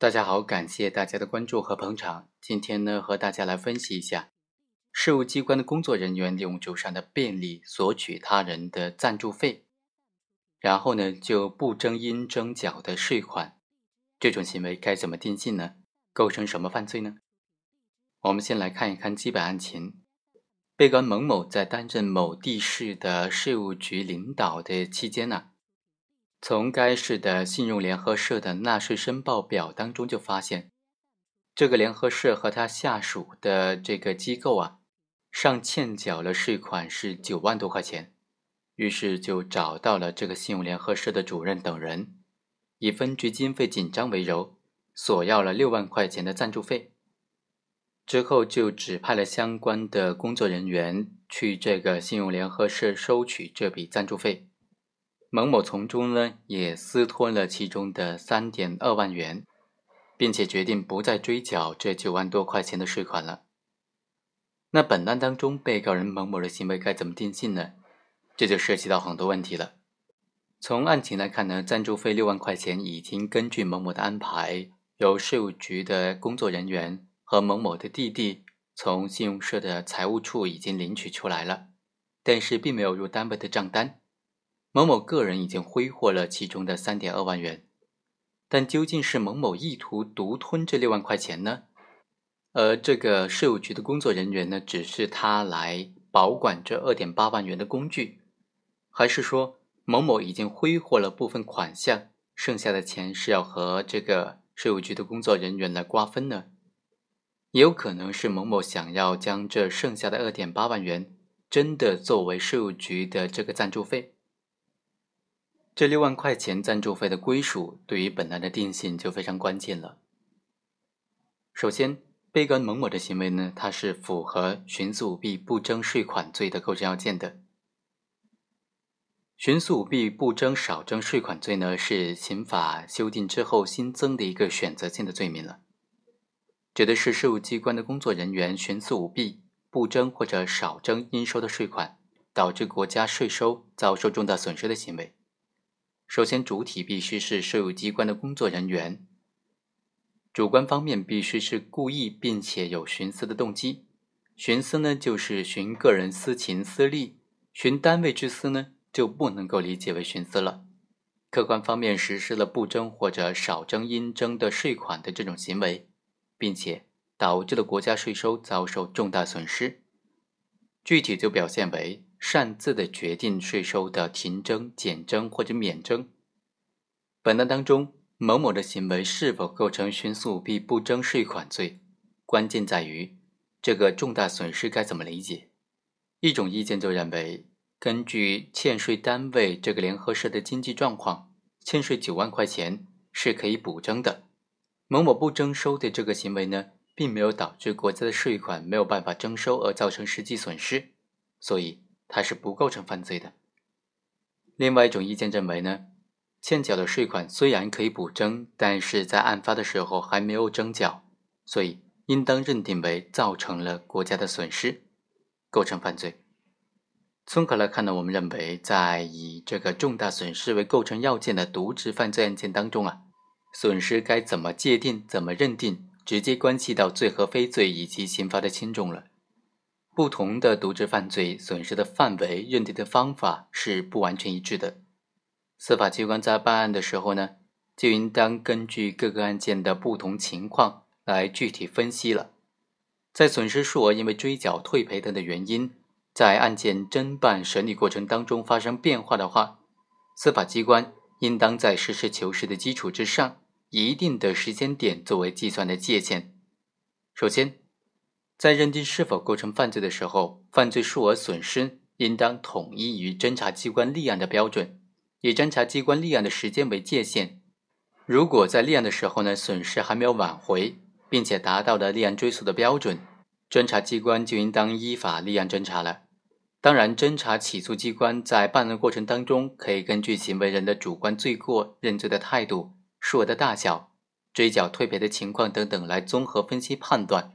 大家好，感谢大家的关注和捧场。今天呢，和大家来分析一下，事务机关的工作人员利用周上的便利索取他人的赞助费，然后呢就不征应征缴的税款，这种行为该怎么定性呢？构成什么犯罪呢？我们先来看一看基本案情。被告蒙某在担任某地市的税务局领导的期间呢。从该市的信用联合社的纳税申报表当中就发现，这个联合社和他下属的这个机构啊，尚欠缴了税款是九万多块钱，于是就找到了这个信用联合社的主任等人，以分局经费紧张为由，索要了六万块钱的赞助费。之后就指派了相关的工作人员去这个信用联合社收取这笔赞助费。蒙某从中呢也私吞了其中的三点二万元，并且决定不再追缴这九万多块钱的税款了。那本案当中，被告人蒙某的行为该怎么定性呢？这就涉及到很多问题了。从案情来看呢，赞助费六万块钱已经根据蒙某的安排，由税务局的工作人员和蒙某的弟弟从信用社的财务处已经领取出来了，但是并没有入单位的账单。某某个人已经挥霍了其中的三点二万元，但究竟是某某意图独吞这六万块钱呢？而这个税务局的工作人员呢，只是他来保管这二点八万元的工具，还是说某某已经挥霍了部分款项，剩下的钱是要和这个税务局的工作人员来瓜分呢？也有可能是某某想要将这剩下的二点八万元真的作为税务局的这个赞助费。这六万块钱赞助费的归属，对于本案的定性就非常关键了。首先，被告人蒙某的行为呢，它是符合徇私舞弊不征税款罪的构成要件的。徇私舞弊不征少征税款罪呢，是刑法修订之后新增的一个选择性的罪名了，指的是税务机关的工作人员徇私舞弊不征或者少征应收的税款，导致国家税收遭受重大损失的行为。首先，主体必须是税务机关的工作人员；主观方面必须是故意并且有徇私的动机。徇私呢，就是徇个人私情私利；徇单位之私呢，就不能够理解为徇私了。客观方面实施了不征或者少征应征的税款的这种行为，并且导致了国家税收遭受重大损失。具体就表现为。擅自的决定税收的停征、减征或者免征。本案当中，某某的行为是否构成徇私舞弊不征税款罪，关键在于这个重大损失该怎么理解。一种意见就认为，根据欠税单位这个联合社的经济状况，欠税九万块钱是可以补征的。某某不征收的这个行为呢，并没有导致国家的税款没有办法征收而造成实际损失，所以。它是不构成犯罪的。另外一种意见认为呢，欠缴的税款虽然可以补征，但是在案发的时候还没有征缴，所以应当认定为造成了国家的损失，构成犯罪。综合来看呢，我们认为在以这个重大损失为构成要件的渎职犯罪案件当中啊，损失该怎么界定、怎么认定，直接关系到罪和非罪以及刑罚的轻重了。不同的渎职犯罪损失的范围、认定的方法是不完全一致的。司法机关在办案的时候呢，就应当根据各个案件的不同情况来具体分析了。在损失数额因为追缴、退赔等的原因，在案件侦办审理过程当中发生变化的话，司法机关应当在实事求是的基础之上，以一定的时间点作为计算的界限。首先。在认定是否构成犯罪的时候，犯罪数额损失应当统一于侦查机关立案的标准，以侦查机关立案的时间为界限。如果在立案的时候呢，损失还没有挽回，并且达到了立案追诉的标准，侦查机关就应当依法立案侦查了。当然，侦查起诉机关在办案过程当中，可以根据行为人的主观罪过认罪的态度、数额的大小、追缴退赔的情况等等来综合分析判断。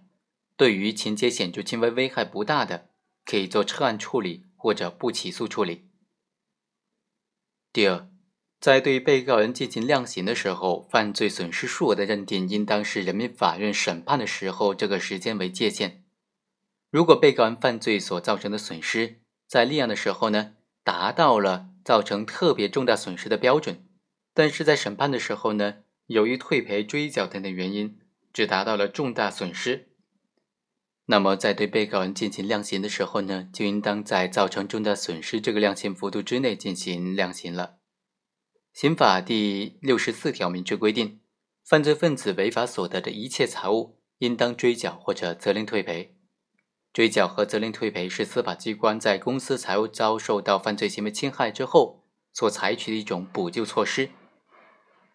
对于情节显著、轻微、危害不大的，可以做撤案处理或者不起诉处理。第二，在对被告人进行量刑的时候，犯罪损失数额的认定应当是人民法院审判的时候这个时间为界限。如果被告人犯罪所造成的损失在立案的时候呢，达到了造成特别重大损失的标准，但是在审判的时候呢，由于退赔、追缴等等原因，只达到了重大损失，那么在对被告人进行量刑的时候呢，就应当在造成重大损失这个量刑幅度之内进行量刑了。刑法第六十四条明确规定，犯罪分子违法所得的一切财物，应当追缴或者责令退赔。追缴和责令退赔是司法机关在公司财物遭受到犯罪行为侵害之后所采取的一种补救措施，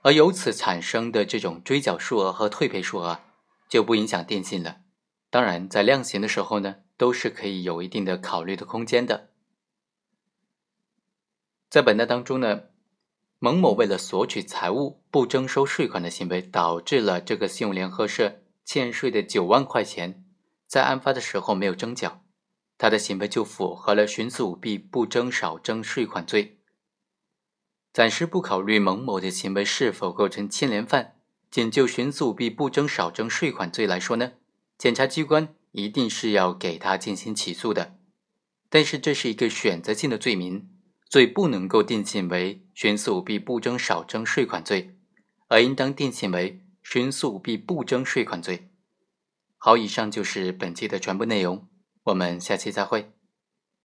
而由此产生的这种追缴数额和退赔数额就不影响定性了。当然，在量刑的时候呢，都是可以有一定的考虑的空间的。在本案当中呢。蒙某为了索取财物不征收税款的行为，导致了这个信用联合社欠税的九万块钱，在案发的时候没有征缴，他的行为就符合了徇私舞弊不征少征税款罪。暂时不考虑蒙某的行为是否构成牵连犯，仅就徇私舞弊不征少征税款罪来说呢，检察机关一定是要给他进行起诉的。但是这是一个选择性的罪名。罪不能够定性为徇私舞弊不征少征税款罪，而应当定性为徇私舞弊不征税款罪。好，以上就是本期的全部内容，我们下期再会。